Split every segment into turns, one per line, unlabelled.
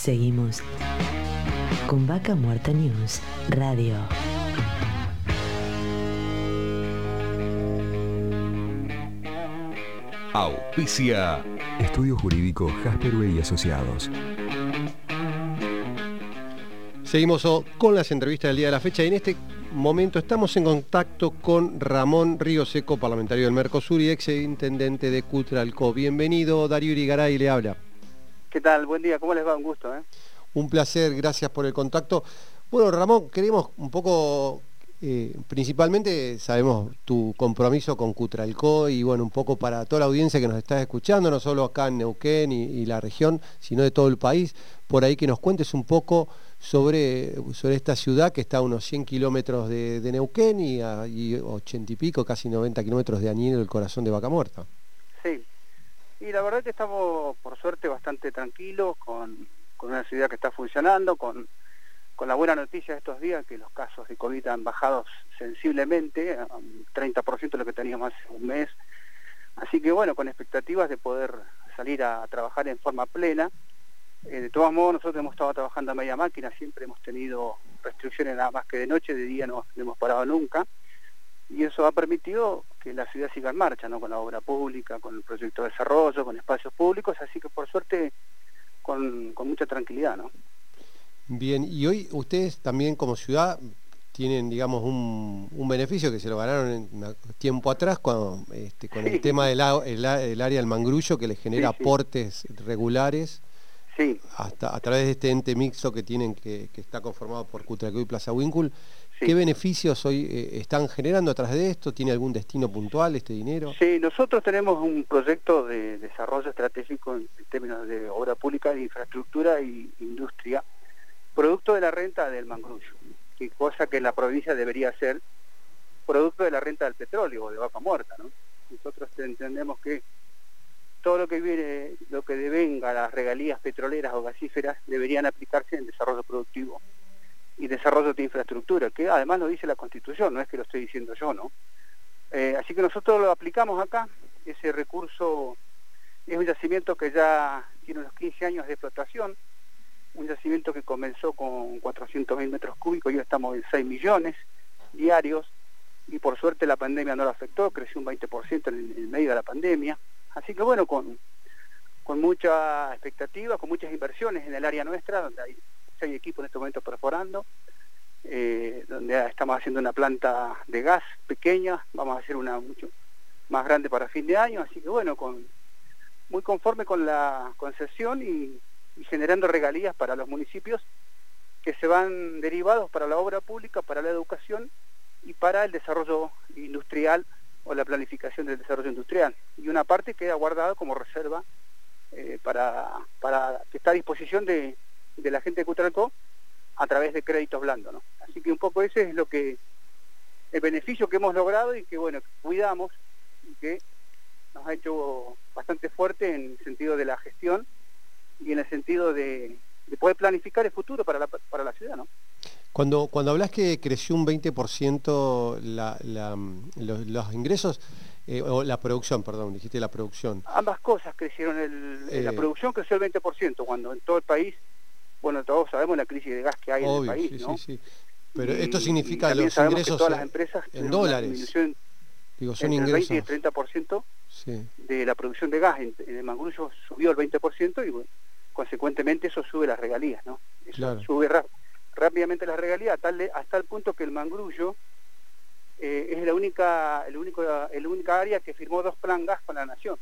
Seguimos con Vaca Muerta News Radio.
Auspicia. Estudio Jurídico Jasper y Asociados.
Seguimos oh, con las entrevistas del día de la fecha y en este momento estamos en contacto con Ramón Río Seco, parlamentario del Mercosur y ex intendente de Cutralco. Bienvenido, Darío Irigaray le habla.
¿Qué tal? Buen día, ¿cómo les va? Un gusto. ¿eh?
Un placer, gracias por el contacto. Bueno, Ramón, queremos un poco, eh, principalmente sabemos tu compromiso con Cutralco y bueno, un poco para toda la audiencia que nos está escuchando, no solo acá en Neuquén y, la región, sino de todo el país, por ahí que nos cuentes un poco sobre, sobre esta ciudad que está a unos 100 kilómetros de, Neuquén y, a, 80 y pico, casi 90 kilómetros de Añil, el corazón de Vaca Muerta.
Sí, y la verdad que estamos, por suerte, bastante tranquilos con, una ciudad que está funcionando, con, la buena noticia de estos días que los casos de COVID han bajado sensiblemente, un 30% de lo que teníamos hace un mes. Así que bueno, con expectativas de poder salir a, trabajar en forma plena. Eh, de todos modos, nosotros hemos estado trabajando a media máquina, siempre hemos tenido restricciones nada más que de noche, de día no hemos parado nunca y eso ha permitido que la ciudad siga en marcha, ¿no? con la obra pública, con el proyecto de desarrollo, con espacios públicos, así que por suerte con, mucha tranquilidad. ¿no?
Bien, y hoy ustedes también como ciudad tienen, digamos, un, beneficio que se lo ganaron en, tiempo atrás con, este, con el tema del el, área del mangrullo que les genera aportes regulares.
Sí.
Hasta a través de este ente mixto que tienen que, que está conformado por Cutraco y Plaza ¿Qué beneficios hoy eh, están generando atrás de esto? ¿Tiene algún destino puntual este dinero?
Sí, nosotros tenemos un proyecto de desarrollo estratégico en términos de obra pública, de infraestructura e industria, producto de la renta del mangrullo, que cosa que la provincia debería ser producto de la renta del petróleo o de vaca muerta. ¿no? Nosotros entendemos que todo lo que viene, lo que devenga las regalías petroleras o gasíferas deberían aplicarse en desarrollo productivo y desarrollo de infraestructura, que además lo dice la Constitución, no es que lo estoy diciendo yo, ¿no? Eh, así que nosotros lo aplicamos acá, ese recurso es un yacimiento que ya tiene unos 15 años de explotación, un yacimiento que comenzó con 400.000 metros cúbicos, y estamos en 6 millones diarios, y por suerte la pandemia no lo afectó, creció un 20% en el, medio de la pandemia, así que bueno, con, con mucha expectativa, con muchas inversiones en el área nuestra, donde hay hay equipos en este momento perforando, eh, donde estamos haciendo una planta de gas pequeña, vamos a hacer una mucho más grande para fin de año, así que bueno, con, muy conforme con la concesión y, generando regalías para los municipios que se van derivados para la obra pública, para la educación y para el desarrollo industrial o la planificación del desarrollo industrial. Y una parte queda guardada como reserva eh, para, para que está a disposición de, de la gente de Cutralcó a través de créditos blandos. ¿no? Así que un poco ese es lo que el beneficio que hemos logrado y que bueno, cuidamos y que nos ha hecho bastante fuerte en el sentido de la gestión y en el sentido de, poder planificar el futuro para la, para la ciudad. ¿no?
Cuando, cuando hablas que creció un 20% la, los, ingresos, eh, o la producción, perdón, dijiste la producción.
Ambas cosas crecieron, el, la eh, producción creció el 20%, cuando en todo el país bueno, todos sabemos la crisis de gas que hay en el país, ¿no? Sí, sí.
Pero esto significa los ingresos
todas las empresas
en dólares.
Digo, son entre ingresos. el 20 y el 30% de la producción de gas en, el mangrullo subió el 20% y bueno, consecuentemente eso sube las regalías, ¿no? Eso sube rápidamente las regalías hasta el punto que el mangrullo eh, es la única, el único, el única área que firmó dos plan gas con la nación.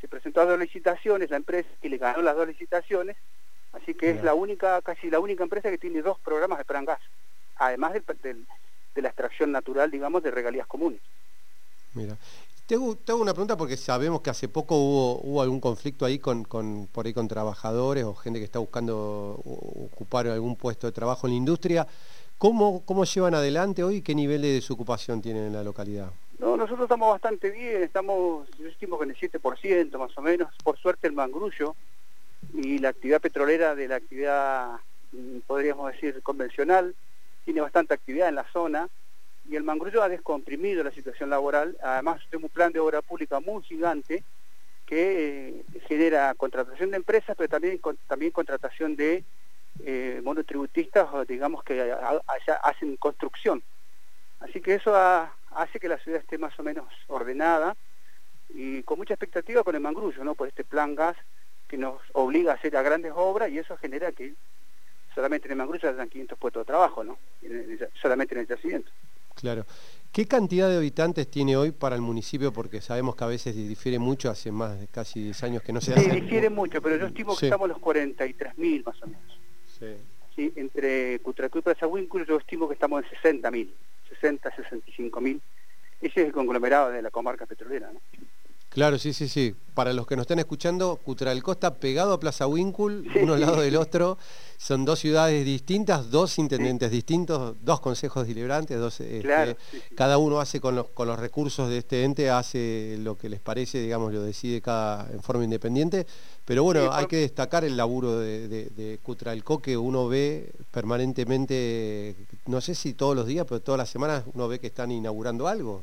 Se presentó a dos licitaciones, la empresa y le ganó las dos licitaciones Así que es la única, casi la única empresa que tiene dos programas de plan gas, además de la extracción natural, digamos, de regalías comunes.
Mira, te hago, una pregunta porque sabemos que hace poco hubo, hubo algún conflicto ahí con, por ahí con trabajadores o gente que está buscando ocupar algún puesto de trabajo en la industria. ¿Cómo, cómo llevan adelante hoy? ¿Qué nivel de desocupación tienen en la localidad?
No, nosotros estamos bastante bien, estamos, yo estimo que en el 7% más o menos. Por suerte el mangrullo, y la actividad petrolera de la actividad, mm, podríamos decir, convencional, tiene bastante actividad en la zona y el mangrullo ha descomprimido la situación laboral. Además, tenemos un plan de obra pública muy gigante que eh, genera contratación de empresas, pero también, también contratación de eh, monotributistas, digamos que allá hacen construcción. Así que eso hace que la ciudad esté más o menos ordenada y con mucha expectativa con el mangrullo, ¿no? Por este plan gas que nos obliga a hacer a grandes obras y eso genera que solamente en el mangrullo hayan 500 puestos de trabajo, ¿no? solamente en el yacimiento.
Claro. ¿Qué cantidad de habitantes tiene hoy para el municipio? Porque sabemos que a veces difiere mucho, hace más de casi 10 años que no se
hace. Sí, difiere mucho, pero yo estimo que estamos los 43.000 más o menos. Sí. sí entre Cutracú y Plaza yo estimo que estamos en 60.000, 60, 65.000. Ese es el conglomerado de la comarca petrolera, ¿no?
Claro, sí, sí, sí. Para los que nos están escuchando, Cutralcó está pegado a Plaza Winkul, uno al lado del otro. Son dos ciudades distintas, dos intendentes distintos, dos consejos deliberantes, dos, este, cada uno hace con los, con los recursos de este ente, hace lo que les parece, digamos, lo decide cada en forma independiente. Pero bueno, hay que destacar el laburo de, de, Cutralcó que uno ve permanentemente, no sé si todos los días, pero todas las semanas uno ve que están inaugurando algo.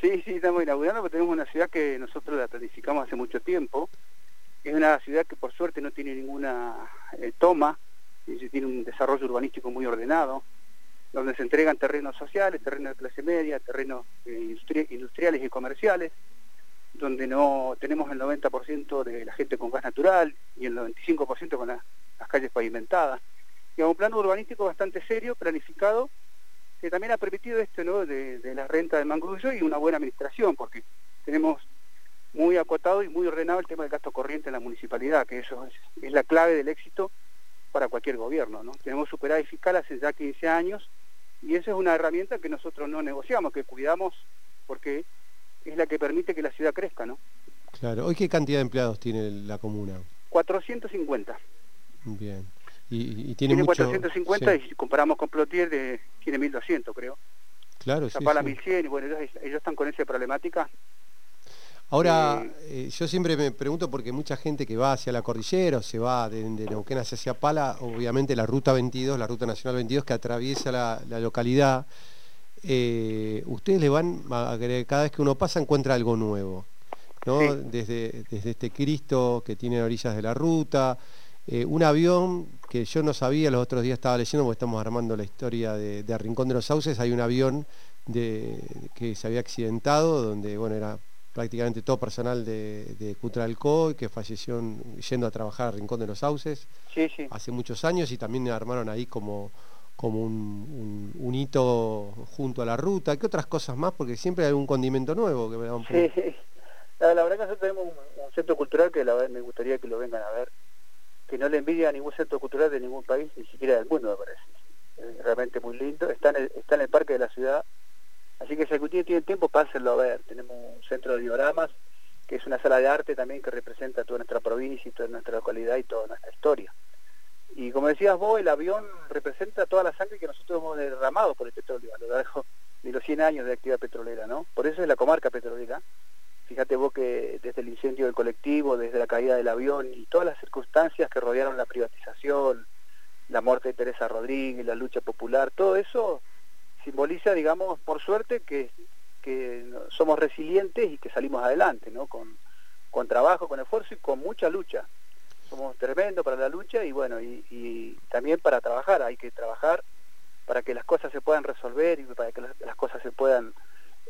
Sí, sí, estamos inaugurando porque tenemos una ciudad que nosotros la planificamos hace mucho tiempo. Es una ciudad que por suerte no tiene ninguna eh, toma, tiene un desarrollo urbanístico muy ordenado, donde se entregan terrenos sociales, terrenos de clase media, terrenos eh, industriales y comerciales, donde no tenemos el 90% de la gente con gas natural y el 95% con las calles pavimentadas. Y un plano urbanístico bastante serio, planificado, que también ha permitido esto ¿no? de, la renta de mangrullo y una buena administración, porque tenemos muy acotado y muy ordenado el tema del gasto corriente en la municipalidad, que eso es, la clave del éxito para cualquier gobierno. ¿no? Tenemos superávit fiscal hace ya 15 años y esa es una herramienta que nosotros no negociamos, que cuidamos porque es la que permite que la ciudad crezca. ¿no?
Claro. ¿Hoy qué cantidad de empleados tiene la comuna?
450.
Bien.
Y, tiene, 450 y si comparamos con Plotier de, tiene 1200 creo.
Claro, sí,
sí. 1100 y bueno, ellos, están con esa problemática.
Ahora, eh, eh, yo siempre me pregunto porque mucha gente que va hacia la cordillera o se va de, de Neuquén hacia Pala, obviamente la ruta 22, la ruta nacional 22 que atraviesa la, localidad, eh, ustedes le van, a, cada vez que uno pasa encuentra algo nuevo, ¿no? Desde, desde este Cristo que tiene orillas de la ruta, eh, un avión que yo no sabía, los otros días estaba leyendo, porque estamos armando la historia de, Rincón de los Sauces, hay un avión que se había accidentado, donde bueno, era prácticamente todo personal de, de Cutralco que falleció yendo a trabajar a Rincón de los Sauces hace muchos años y también armaron ahí como, como un, hito junto a la ruta. ¿Qué otras cosas más? Porque siempre hay un condimento nuevo que me da un
Sí, la, verdad que nosotros tenemos un, centro cultural que la me gustaría que lo vengan a ver que no le envidia a ningún centro cultural de ningún país, ni siquiera del mundo, me parece. Es realmente muy lindo. Está en el, está en el parque de la ciudad. Así que si algún día tiene tiempo, pásenlo a ver. Tenemos un centro de dioramas, que es una sala de arte también que representa toda nuestra provincia y toda nuestra localidad y toda nuestra historia. Y como decías vos, el avión representa toda la sangre que nosotros hemos derramado por el petróleo a lo largo de los 100 años de actividad petrolera, ¿no? Por eso es la comarca petrolera, Fíjate vos que desde el incendio del colectivo, desde la caída del avión y todas las circunstancias que rodearon la privatización, la muerte de Teresa Rodríguez, la lucha popular, todo eso simboliza, digamos, por suerte que, somos resilientes y que salimos adelante, ¿no? Con, con trabajo, con esfuerzo y con mucha lucha. Somos tremendos para la lucha y bueno, y, también para trabajar, hay que trabajar para que las cosas se puedan resolver y para que las cosas se puedan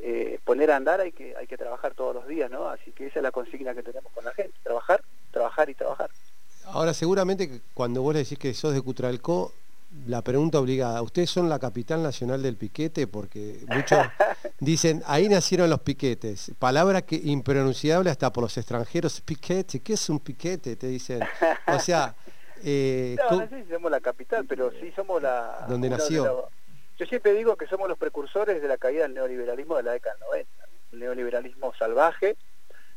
eh, poner a andar hay que, hay que trabajar todos los días, ¿no? Así que esa es la consigna que tenemos con la gente, trabajar, trabajar y trabajar.
Ahora, seguramente cuando vos le decís que sos de Cutralcó, la pregunta obligada, ¿ustedes son la capital nacional del piquete? Porque muchos dicen, ahí nacieron los piquetes, palabra que impronunciable hasta por los extranjeros, piquete, ¿qué es un piquete? Te dicen, o sea...
Eh, no, no sé si somos la capital, pero sí somos la...
Donde nació.
Yo siempre digo que somos los precursores de la caída del neoliberalismo de la década del 90. Un neoliberalismo salvaje,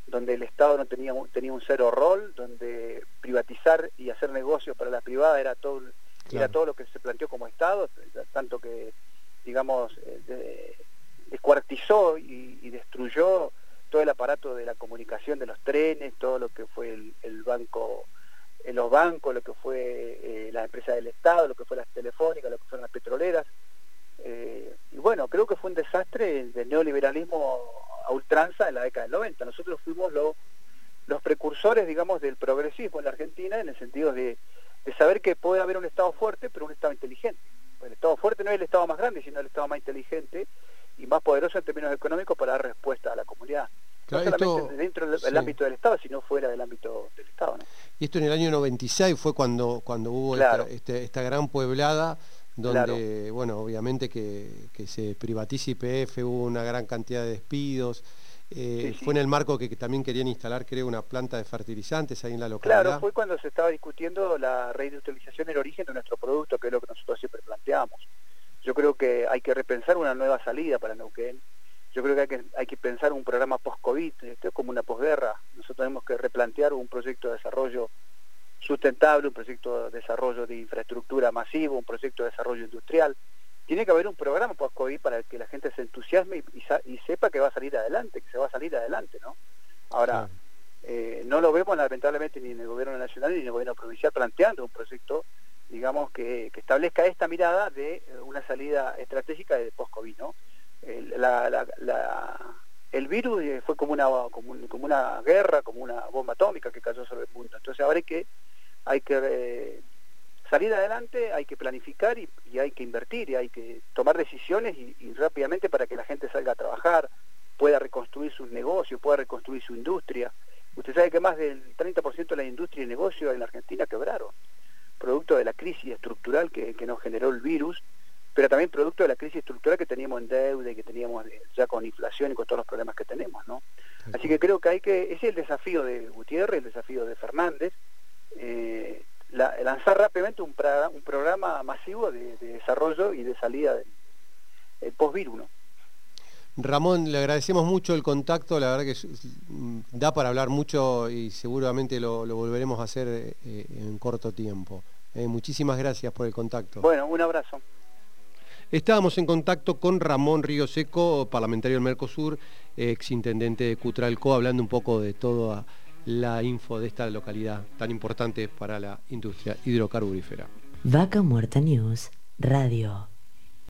donde el Estado no tenía, tenía un cero rol, donde privatizar y hacer negocios para la privada era todo, era todo lo que se planteó como Estado, tanto que, digamos, eh, descuartizó y, destruyó todo el aparato de la comunicación de los trenes, todo lo que fue el, banco los bancos, lo que fue eh, la empresa del Estado, lo que fue las telefónicas, lo que fueron las petroleras, eh, y bueno, creo que fue un desastre del neoliberalismo a ultranza en la década del 90. Nosotros fuimos los los precursores, digamos, del progresismo en la Argentina en el sentido de, saber que puede haber un Estado fuerte, pero un Estado inteligente. El Estado fuerte no es el Estado más grande, sino el Estado más inteligente y más poderoso en términos económicos para dar respuesta a la comunidad. no solamente dentro del ámbito del Estado, sino fuera del ámbito del Estado.
Y esto en el año 96 fue cuando, cuando hubo este, esta, gran pueblada donde, bueno, obviamente que, que se privatiza IPF, hubo una gran cantidad de despidos, eh, fue en el marco que, también querían instalar, creo, una planta de fertilizantes ahí en la localidad.
Claro, fue cuando se estaba discutiendo la reindustrialización el origen de nuestro producto, que es lo que nosotros siempre planteamos. Yo creo que hay que repensar una nueva salida para Neuquén. Yo creo que hay que, hay que pensar un programa post-COVID, esto es como una posguerra. Nosotros tenemos que replantear un proyecto de desarrollo sustentable, un proyecto de desarrollo de infraestructura masivo, un proyecto de desarrollo industrial tiene que haber un programa post-COVID para que la gente se entusiasme y, sepa que va a salir adelante, que se va a salir adelante, ¿no? Ahora, eh, no lo vemos lamentablemente ni en el gobierno nacional ni en el gobierno provincial planteando un proyecto, digamos, que, establezca esta mirada de eh, una salida estratégica de post-COVID, ¿no? El, el virus eh, fue como una, como, una guerra, como una bomba atómica que cayó sobre el mundo. Entonces ahora hay que, hay que salir adelante hay que planificar y, hay que invertir y hay que tomar decisiones y, rápidamente para que la gente salga a trabajar, pueda reconstruir sus negocios, pueda reconstruir su industria. Usted sabe que más del 30% de la industria y negocio en la Argentina quebraron, producto de la crisis estructural que, nos generó el virus, pero también producto de la crisis estructural que teníamos en deuda y que teníamos ya con inflación y con todos los problemas que tenemos, ¿no? Así que creo que hay que, ese es el desafío de Gutiérrez, el desafío de Fernández, eh, lanzar rápidamente un, un programa masivo de, desarrollo y de salida del post-virus.
Ramón, le agradecemos mucho el contacto, la verdad que da para hablar mucho y seguramente lo, volveremos a hacer eh, en corto tiempo. Eh, muchísimas gracias por el contacto.
Bueno, un abrazo.
Estábamos en contacto con Ramón Río Seco, parlamentario del Mercosur, ex intendente de Cutralco, hablando un poco de todo la info de esta localidad tan importante para la industria hidrocarburífera.
Vaca Muerta News Radio.